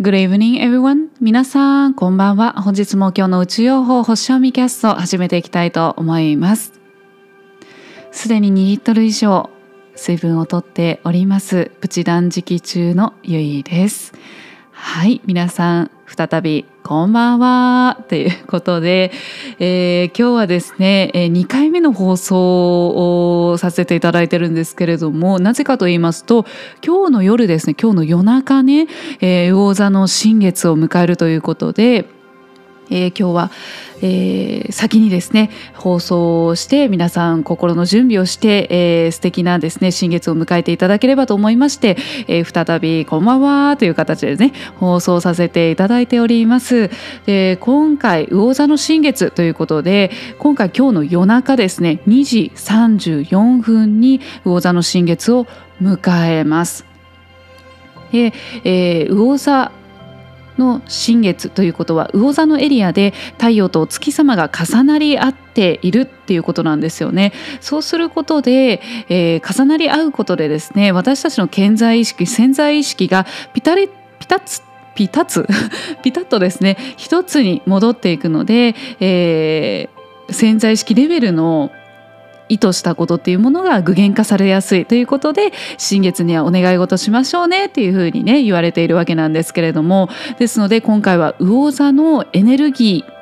Good evening, everyone. 皆さん、こんばんは。本日も今日の宇宙予報星読みキャストを始めていきたいと思います。すでに2リットル以上水分をとっております。プチ断食中のゆいです。はい、皆さん、再びこんばんはということで、えー、今日はですねえ2回目の放送をさせていただいてるんですけれどもなぜかと言いますと今日の夜ですね今日の夜中ね、えー、魚座の新月を迎えるということでえー、今日は、えー、先にですね放送をして皆さん心の準備をして、えー、素敵なですね新月を迎えていただければと思いまして、えー、再びこんばんはという形でね放送させていただいております。で今回魚座の新月ということで今回今日の夜中ですね2時34分に魚座の新月を迎えます。で、えー、魚座の新月ということは魚座のエリアで太陽と月様が重なり合っているっていうことなんですよね。そうすることで、えー、重なり合うことでですね私たちの健在意識潜在意識がピタリピタッピタッ ピタッとですね一つに戻っていくので、えー、潜在意識レベルの意図したことっていうものが具現化されやすいということで新月にはお願い事しましょうねっていうふうにね言われているわけなんですけれどもですので今回は魚座のエネルギー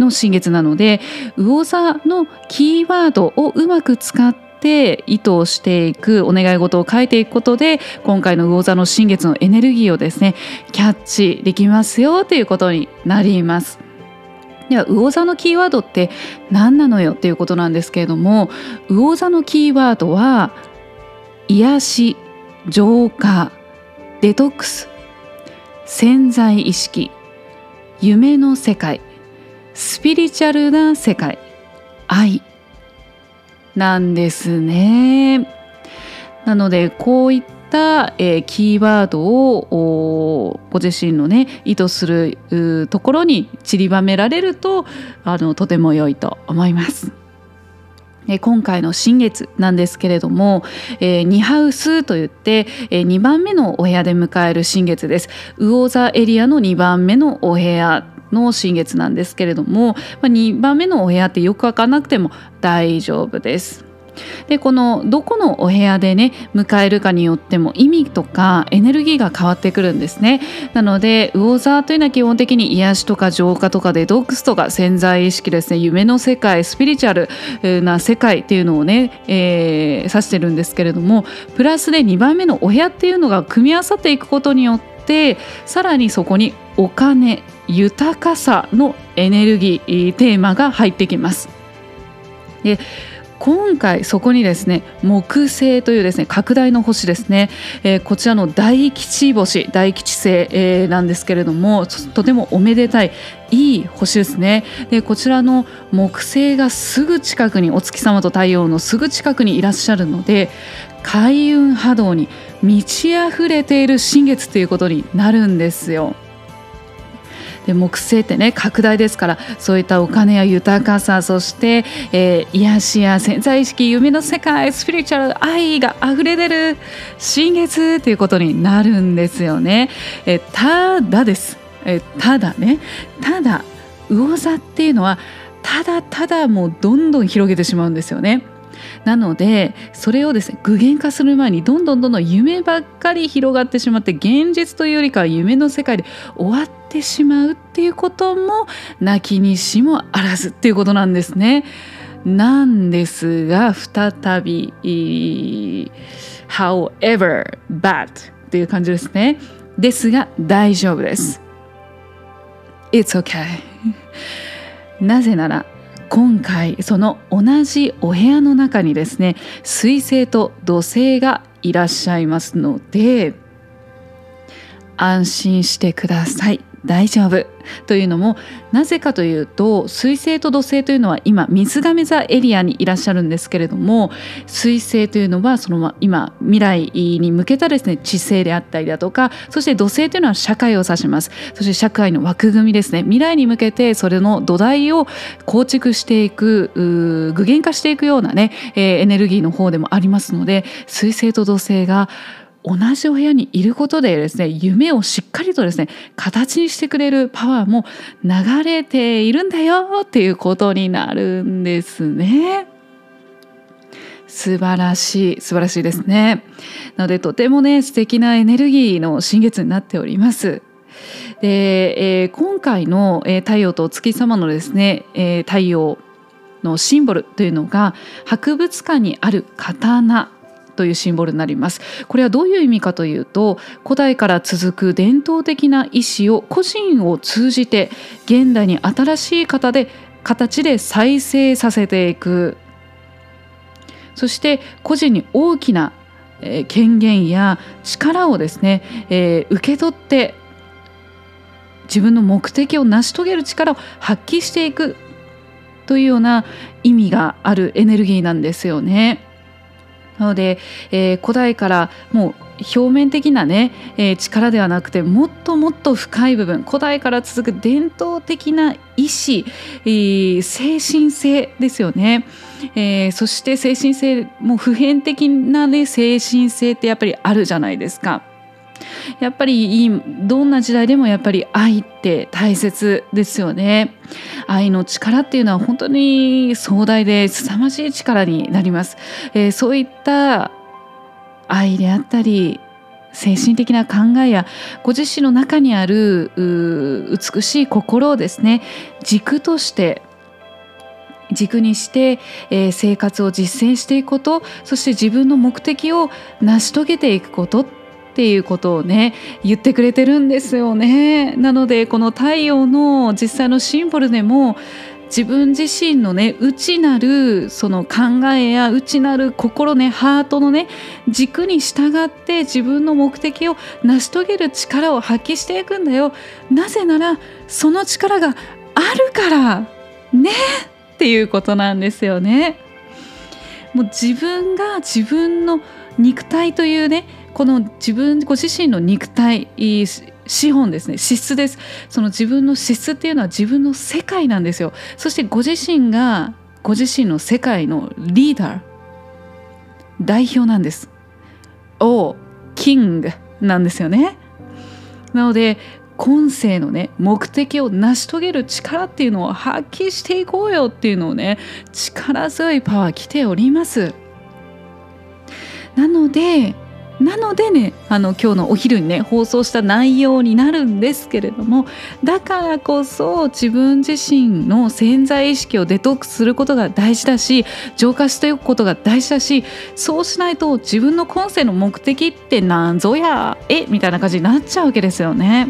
の新月なので魚座のキーワードをうまく使って意図をしていくお願い事を書いていくことで今回の魚座の新月のエネルギーをですねキャッチできますよということになります。では魚座のキーワードって何なのよっていうことなんですけれども魚座のキーワードは癒し浄化デトックス潜在意識夢の世界スピリチュアルな世界愛なんですね。なのでこういった、えー、キーワードをご自身のね意図するところに散りばめられるとあのとても良いと思います。今回の新月なんですけれども、えー、2ハウスといって、えー、2番目のお部屋で迎える新月です魚座エリアの2番目のお部屋の新月なんですけれども、まあ、2番目のお部屋ってよく分かなくても大丈夫ですでこのどこのお部屋でね迎えるかによっても意味とかエネルギーが変わってくるんですねなので魚座というのは基本的に癒しとか浄化とかデトックスとか潜在意識ですね夢の世界スピリチュアルな世界っていうのをね、えー、指してるんですけれどもプラスで2番目のお部屋っていうのが組み合わさっていくことによってさらにそこにお金豊かさのエネルギーテーマが入ってきます。で今回そこにですね木星というですね拡大の星ですね、えー、こちらの大吉星大吉星、えー、なんですけれどもとてもおめでたいいい星ですねでこちらの木星がすぐ近くにお月様と太陽のすぐ近くにいらっしゃるので開運波動に満ち溢れている新月ということになるんですよ。で木星ってね拡大ですからそういったお金や豊かさそして、えー、癒しや潜在意識夢の世界スピリチュアル愛が溢れ出る新月ということになるんですよね。えー、ただです、えー、ただねただ魚座っていうのはただただもうどんどん広げてしまうんですよね。なのでそれをですね具現化する前にどんどんどんどん夢ばっかり広がってしまって現実というよりかは夢の世界で終わってしまうっていうことも泣きにしもあらずっていうことなんですね。なんですが再び however bad っていう感じですね。ですが大丈夫です。It's okay なぜなら今回その同じお部屋の中にですね水星と土星がいらっしゃいますので安心してください。大丈夫。というのもなぜかというと水星と土星というのは今水亀座エリアにいらっしゃるんですけれども水星というのはその今未来に向けたですね知性であったりだとかそして土星というのは社会を指します。そして社会の枠組みですね。未来に向けてそれの土台を構築していく具現化していくようなね、えー、エネルギーの方でもありますので水星と土星が同じお部屋にいることでですね夢をしっかりとですね形にしてくれるパワーも流れているんだよっていうことになるんですね。素晴らしい素晴らしいですね。なのでとてもね素敵なエネルギーの新月になっております。で、えー、今回の、えー、太陽とお月様のですね、えー、太陽のシンボルというのが博物館にある刀というシンボルになりますこれはどういう意味かというと古代から続く伝統的な意思を個人を通じて現代に新しい方で形で再生させていくそして個人に大きな権限や力をですね、えー、受け取って自分の目的を成し遂げる力を発揮していくというような意味があるエネルギーなんですよね。なので、えー、古代からもう表面的なね、えー、力ではなくてもっともっと深い部分古代から続く伝統的な意志、えー、精神性ですよね、えー、そして精神性もう普遍的なね精神性ってやっぱりあるじゃないですか。やっぱりどんな時代でもやっぱり愛って大切ですよね。愛の力っていうのは本当に壮大で凄まじい力になります、えー、そういった愛であったり精神的な考えやご自身の中にある美しい心をですね軸として軸にして、えー、生活を実践していくことそして自分の目的を成し遂げていくことっていうことをね言ってくれてるんですよね。なのでこの太陽の実際のシンボルでも自分自身のね内なるその考えや内なる心ねハートのね軸に従って自分の目的を成し遂げる力を発揮していくんだよなぜならその力があるからねっていうことなんですよね。もう自分が自分の肉体というねこの自分ご自身の肉体資本ですね。資質です。その自分の資質っていうのは自分の世界なんですよ。そしてご自身がご自身の世界のリーダー代表なんです。おキングなんですよね。なので今世のね目的を成し遂げる力っていうのを発揮していこうよっていうのをね力強いパワー来ております。なのでなのでねあの今日のお昼にね放送した内容になるんですけれどもだからこそ自分自身の潜在意識をデトックスすることが大事だし浄化しておくことが大事だしそうしないと自分の今世の目的って何ぞやえ？みたいな感じになっちゃうわけですよね。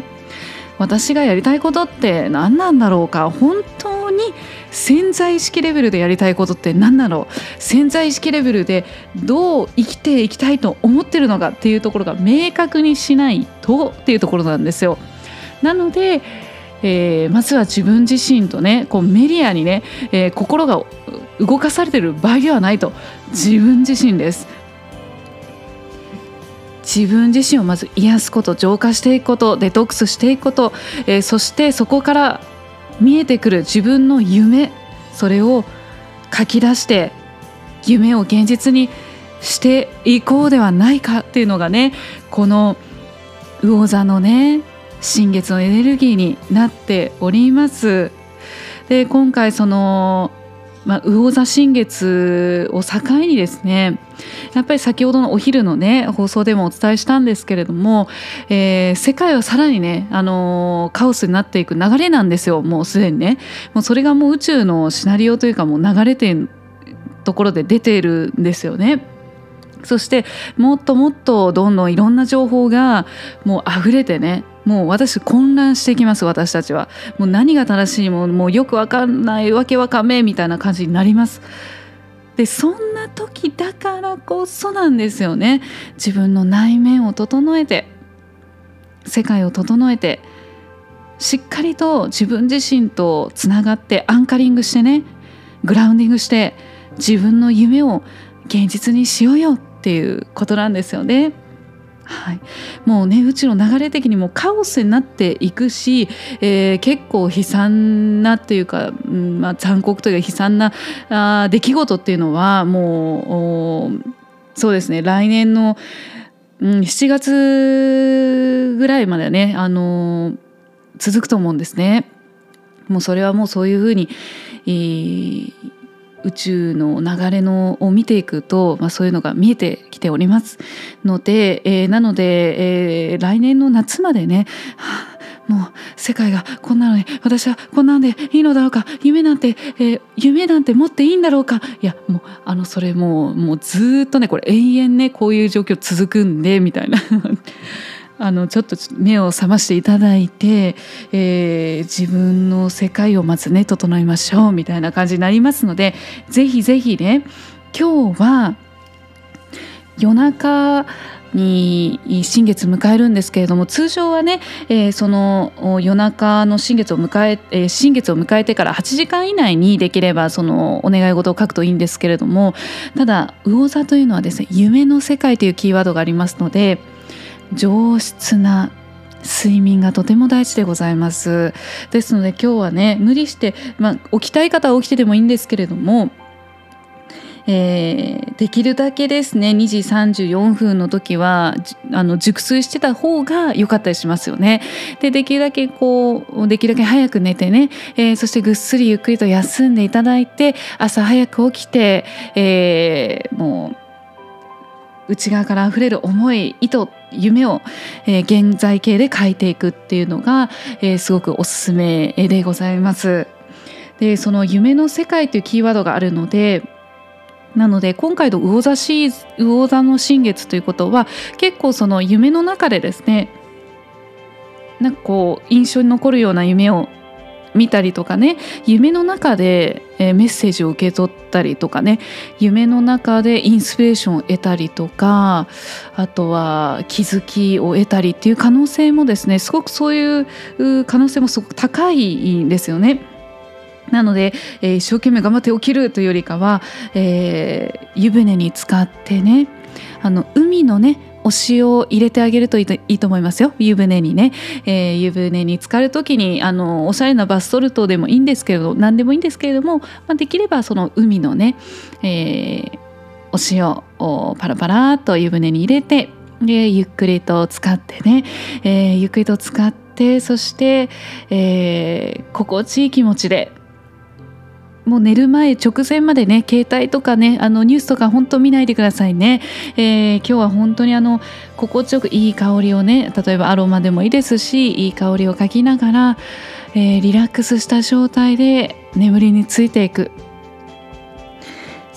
私がやりたいことって何なんだろうか？本当に潜在意識レベルでやりたいことって何だろう潜在意識レベルでどう生きていきたいと思ってるのかっていうところが明確にしないとっていうところなんですよ。なのでえー、まずは自分自身とねこうメディアにね、えー、心が動かされてる場合ではないと。自分自身です。自分自身をまず癒すこと浄化していくことデトックスしていくこと、えー、そしてそこから見えてくる自分の夢それを書き出して夢を現実にしていこうではないかっていうのがねこの魚座のね新月のエネルギーになっております。で今回そのまあ、魚座新月を境にですねやっぱり先ほどのお昼のね放送でもお伝えしたんですけれども、えー、世界はさらにね、あのー、カオスになっていく流れなんですよもうすでにねもうそれがもう宇宙のシナリオというかもう流れてるところで出ているんですよね。そしてもっともっとどんどんいろんな情報がもう溢れてねもう私混乱してきます私たちは。もう何が正しいももうよくわかんないわけわかめみたいな感じになります。でそんな時だからこそなんですよね。自分の内面を整えて世界を整えてしっかりと自分自身とつながってアンカリングしてねグラウンディングして自分の夢を現実にしようよっていうことなんですよね。はい、もうね宇宙の流れ的にもカオスになっていくし、えー、結構悲惨なっていうか、うんまあ、残酷というか悲惨なあ出来事っていうのはもうそうですね来年のうん、7月ぐらいまでね、あの続くと思うんですね。もうそれはもうそういうふうに、えー、宇宙の流れのを見ていくと、まあ、そういうのが見えてております。ので、えー、なので、えー、来年の夏までね、もう世界がこんなのに私はこんなんでいいのだろうか夢なんて、えー、夢なんて持っていいんだろうか。いやもうあのそれもうもうずっとねこれ永遠ねこういう状況続くんでみたいな。あのちょっと目を覚ましていただいて、えー、自分の世界をまずね整えましょうみたいな感じになりますのでぜひぜひね今日は夜中に新月迎えるんですけれども通常はね、えー、その夜中の新月を迎ええー、新月を迎えてから8時間以内にできればそのお願い事を書くといいんですけれどもただ魚座というのはですね夢の世界というキーワードがありますので上質な睡眠がとても大事でございます。ですので今日はね無理して、まあ、起きたい方は起きてでもいいんですけれどもえー、できるだけですね2時34分の時はあの熟睡してた方が良かったりしますよね。でできるだけこうできるだけ早く寝てね、えー、そしてぐっすりゆっくりと休んでいただいて朝早く起きて、えー、もう内側から溢れる思い意図夢を、えー、現在形で書いていくっていうのが、えー、すごくおすすめでございます。でその夢の世界というキーワードがあるのでなので今回の魚座シ魚座の新月ということは結構その夢の中でですねなんかこう印象に残るような夢を見たりとかね夢の中で、えメッセージを受け取ったりとかね夢の中でインスピレーションを得たりとかあとは気づきを得たりっていう可能性もですねすごくそういう可能性もすごく高いんですよね。なので、えー、一生懸命頑張って起きるというよりかは、えー、湯船に浸かってねあの海のねお塩を入れてあげるといいと思いますよ。湯船にね、えー、湯船に浸かる時にあのおしゃれなバスソルトでもいいんですけれど何でもいいんですけれども、まあ、できればその海のね、え、お塩をパラパラと湯船に入れてでゆっくりと使ってね、え、ゆっくりと使ってそして、え、心地いい気持ちでもう寝る前直前までね携帯とかねあのニュースとか本当見ないでくださいね、えー、今日は本当にあの心地よくいい香りをね例えばアロマでもいいですしいい香りをかきながら、えー、リラックスした状態で眠りについていく。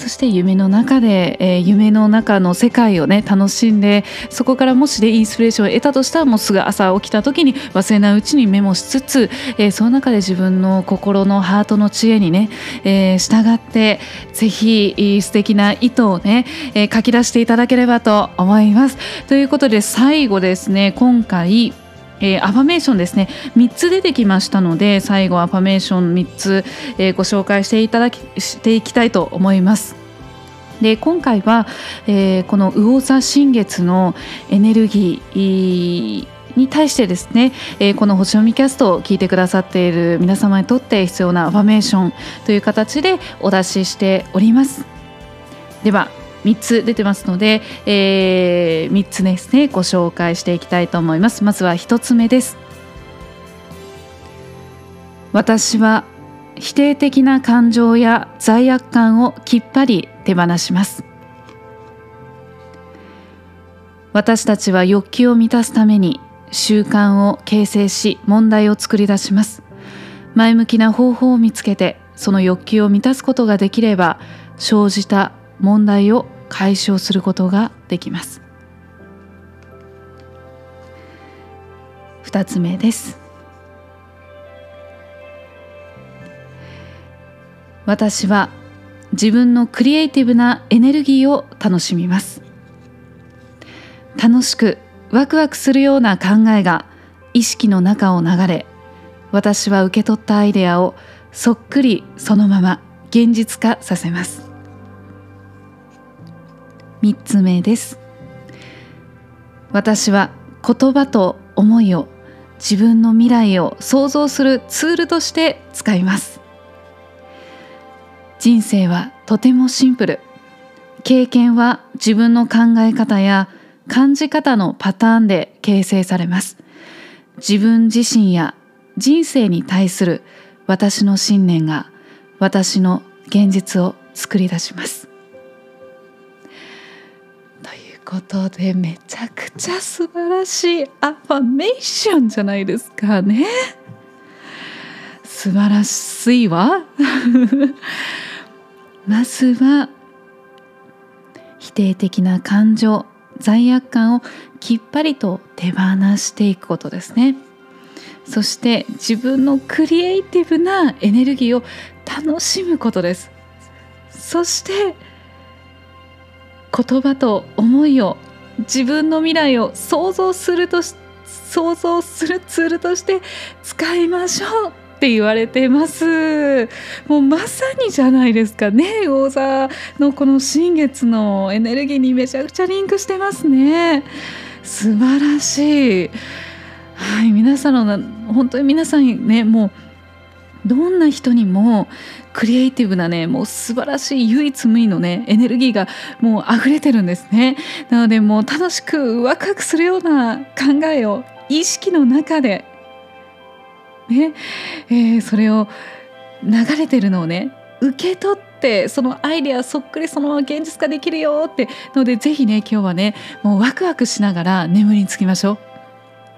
そして夢の中で、えー、夢の中の世界をね楽しんでそこからもしでインスピレーションを得たとしたらもうすぐ朝起きた時に忘れないうちにメモしつつ、えー、その中で自分の心のハートの知恵にね、えー、従ってぜひ素敵な意図をね、え、書き出していただければと思います。ということで最後ですね今回えー、アファメーションですね3つ出てきましたので最後アファメーション3つ、えー、ご紹介していただきしていきたいと思います。で今回は、えー、この魚座新月のエネルギーに対してですね、えー、この星読みキャストを聞いてくださっている皆様にとって必要なアファメーションという形でお出ししておりますでは3つ出てますので、えー、3つですねご紹介していきたいと思います。まずは1つ目です。私は否定的な感情や罪悪感をきっぱり手放します。私たちは欲求を満たすために習慣を形成し問題を作り出します。前向きな方法を見つけてその欲求を満たすことができれば生じた問題を解消することができます。2つ目です。私は自分のクリエイティブなエネルギーを楽しみます。楽しくワクワクするような考えが意識の中を流れ私は受け取ったアイデアをそっくりそのまま現実化させます。3つ目です。私は言葉と思いを自分の未来を想像するツールとして使います。人生はとてもシンプル。経験は自分の考え方や感じ方のパターンで形成されます。自分自身や人生に対する私の信念が私の現実を作り出します。ことでめちゃくちゃ素晴らしいアファメーションじゃないですかね。素晴らしいわ。まずは否定的な感情罪悪感をきっぱりと手放していくことですね。そして自分のクリエイティブなエネルギーを楽しむことです。そして言葉と思いを自分の未来を想像すると想像するツールとして使いましょうって言われてます。もうまさにじゃないですかね。魚座のこの新月のエネルギーにめちゃくちゃリンクしてますね。素晴らしい。はい皆さんの本当に皆さんねもうどんな人にもクリエイティブなねもう素晴らしい唯一無二のねエネルギーがもう溢れてるんですねなのでもう楽しくワクワクするような考えを意識の中でね、えー、それを流れてるのをね受け取ってそのアイデアそっくりそのまま現実化できるよってのでぜひね今日はねもうワクワクしながら眠りにつきましょう。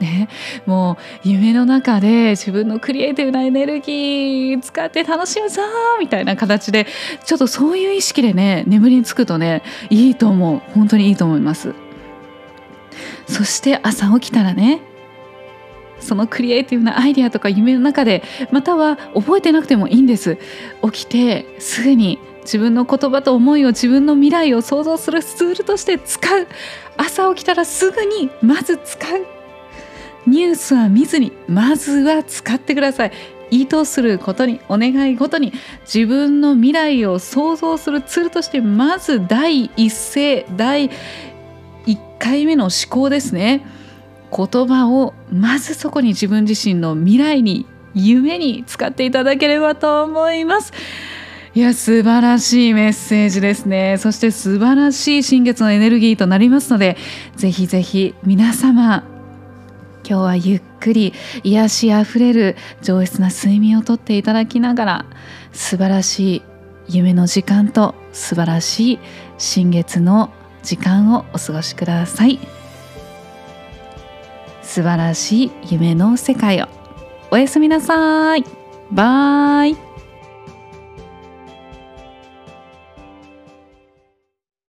ね、もう夢の中で自分のクリエイティブなエネルギー使って楽しむぞみたいな形でちょっとそういう意識でね眠りにつくとねいいと思う。本当にいいと思います。そして朝起きたらねそのクリエイティブなアイディアとか夢の中でまたは覚えてなくてもいいんです。起きてすぐに自分の言葉と思いを自分の未来を想像するツールとして使う。朝起きたらすぐにまず使う。ニュースは見ずにまずは使ってください。意図することにお願いごとに自分の未来を想像するツールとしてまず第一声第1回目の思考ですね。言葉をまずそこに自分自身の未来に夢に使っていただければと思います。いや素晴らしいメッセージですね。そして素晴らしい新月のエネルギーとなりますのでぜひぜひ皆様今日はゆっくり癒しあふれる上質な睡眠をとっていただきながら素晴らしい夢の時間と素晴らしい新月の時間をお過ごしください。素晴らしい夢の世界を。おやすみなさい。バイ。